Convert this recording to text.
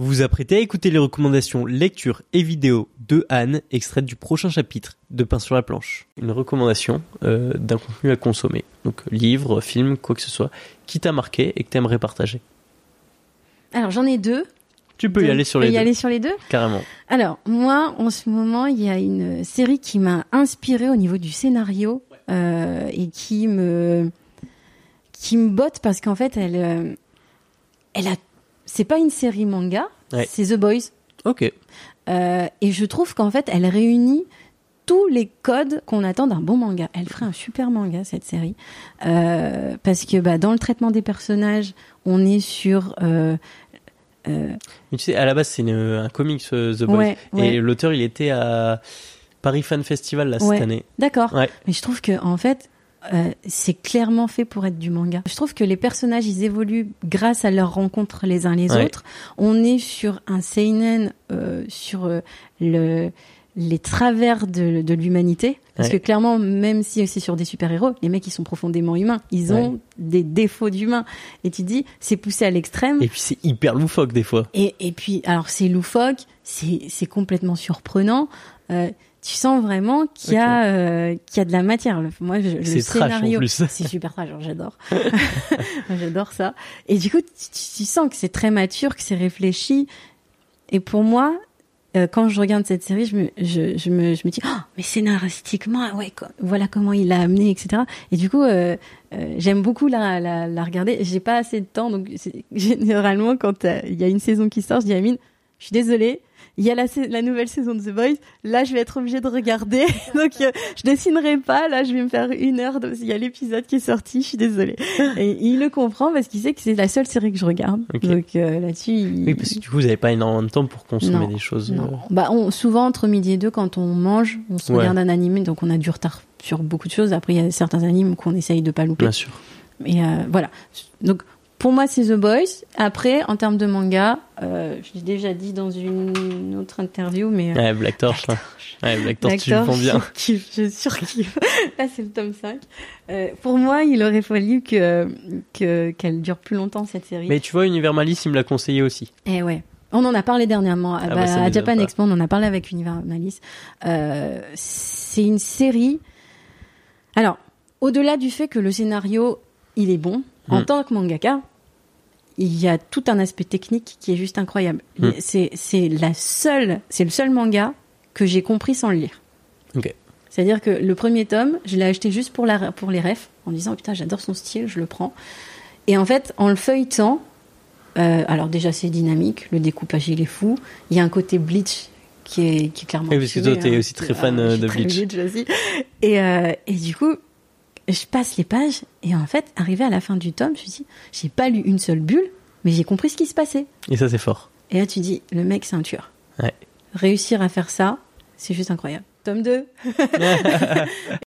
Vous vous apprêtez à écouter les recommandations lecture et vidéo de Anne, extraites du prochain chapitre de Pain sur la planche. Une recommandation euh, d'un contenu à consommer. Donc livre, film, quoi que ce soit, qui t'a marqué et que t'aimerais partager. Alors j'en ai deux. Tu peux y aller sur les y deux. aller sur les deux. Carrément. Alors moi, en ce moment, il y a une série qui m'a inspirée au niveau du scénario euh, et qui me qui me botte parce qu'en fait, elle euh, elle a c'est pas une série manga, Ouais. c'est The Boys. Ok. Euh, et je trouve qu'en fait, elle réunit tous les codes qu'on attend d'un bon manga. Elle ferait un super manga cette série Euh, parce que bah, dans le traitement des personnages, on est sur euh, euh, Mais tu sais, à la base, c'est un comics, The Boys. Ouais, ouais. Et l'auteur, il était à Paris Fan Festival, là, Ouais. cette année. D'accord. Mais je trouve que en fait, euh, c'est clairement fait pour être du manga. Je trouve que les personnages, ils évoluent grâce à leurs rencontres les uns les Ouais. autres. On est sur un seinen, euh, sur euh, le les travers de, de l'humanité. Parce Ouais. que clairement, même si c'est sur des super-héros, les mecs, ils sont profondément humains. Ils ont Ouais. des défauts d'humains. Et tu dis, c'est poussé à l'extrême. Et puis, c'est hyper loufoque, des fois. Et, et puis, alors c'est loufoque, c'est c'est complètement surprenant. Tu sens vraiment qu'il y a euh, qu'il y a de la matière. Le- Moi, je- le scénario, c'est super trash. genre, J'adore, j'adore ça. Et du coup, tu, tu- sens que c'est très mature, que c'est réfléchi. Et pour moi, euh, quand je regarde cette série, je me je, je me je me dis, oh, mais scénaristiquement, ouais, quoi, voilà comment il l'a amené, etc. Et du coup, euh, euh, j'aime beaucoup la, la, la regarder. J'ai pas assez de temps, donc généralement, quand euh, il y a une saison qui sort, je dis à Amine, je suis désolée, il y a la, nouvelle saison de The Boys. Là, je vais être obligée de regarder. donc, euh, je dessinerai pas. Là, je vais me faire une heure. de- Il y a l'épisode qui est sorti. Je suis désolée. Et il le comprend parce qu'il sait que c'est la seule série que je regarde. Donc euh, là-dessus, il... Oui, parce que du coup, vous n'avez pas énormément de temps pour consommer Non. des choses. Non. euh, Bah, on, souvent, entre midi et deux, quand on mange, on se Ouais. regarde un animé, donc on a du retard sur beaucoup de choses. Après, il y a certains animes qu'on essaye de pas louper. Bien sûr. Et euh, voilà. Donc, pour moi, c'est The Boys. Après, en termes de manga, euh, je l'ai déjà dit dans une autre interview, mais... euh, Ouais, Black Torch. là. Ouais, Black Torch, tu le L'acteur, prends bien. Je kiffe, je surkiffe. Là, c'est le tome 5. Euh, pour moi, il aurait fallu que que- qu'elle dure plus longtemps, cette série. Mais tu vois, Univers Malice, il me l'a conseillé aussi. Eh ouais. On en a parlé dernièrement. Ah Bah, bah, ça à Japan pas. Expo, on en a parlé avec Univers Malice. C'est une série. Alors, au-delà du fait que le scénario, il est bon, en Hmm. tant que mangaka, il y a tout un aspect technique qui est juste incroyable. Hmm. C'est, c'est la seule, c'est le seul manga que j'ai compris sans le lire. C'est-à-dire que le premier tome, je l'ai acheté juste pour, la, pour les refs, en disant putain, j'adore son style, je le prends. Et en fait, en le feuilletant, euh, alors déjà c'est dynamique, le découpage il est fou, il y a un côté Bleach qui est, qui est clairement. Oui, parce que toi, t'es hein. aussi très Ah, fan, euh, de très Bleach. aussi. Et, euh, et du coup, je passe les pages, et en fait, arrivé à la fin du tome, je me dis, j'ai pas lu une seule bulle, mais j'ai compris ce qui se passait. Et ça, c'est fort. Et là, tu dis, le mec, c'est un tueur. Ouais. Réussir à faire ça, c'est juste incroyable. Tome 2.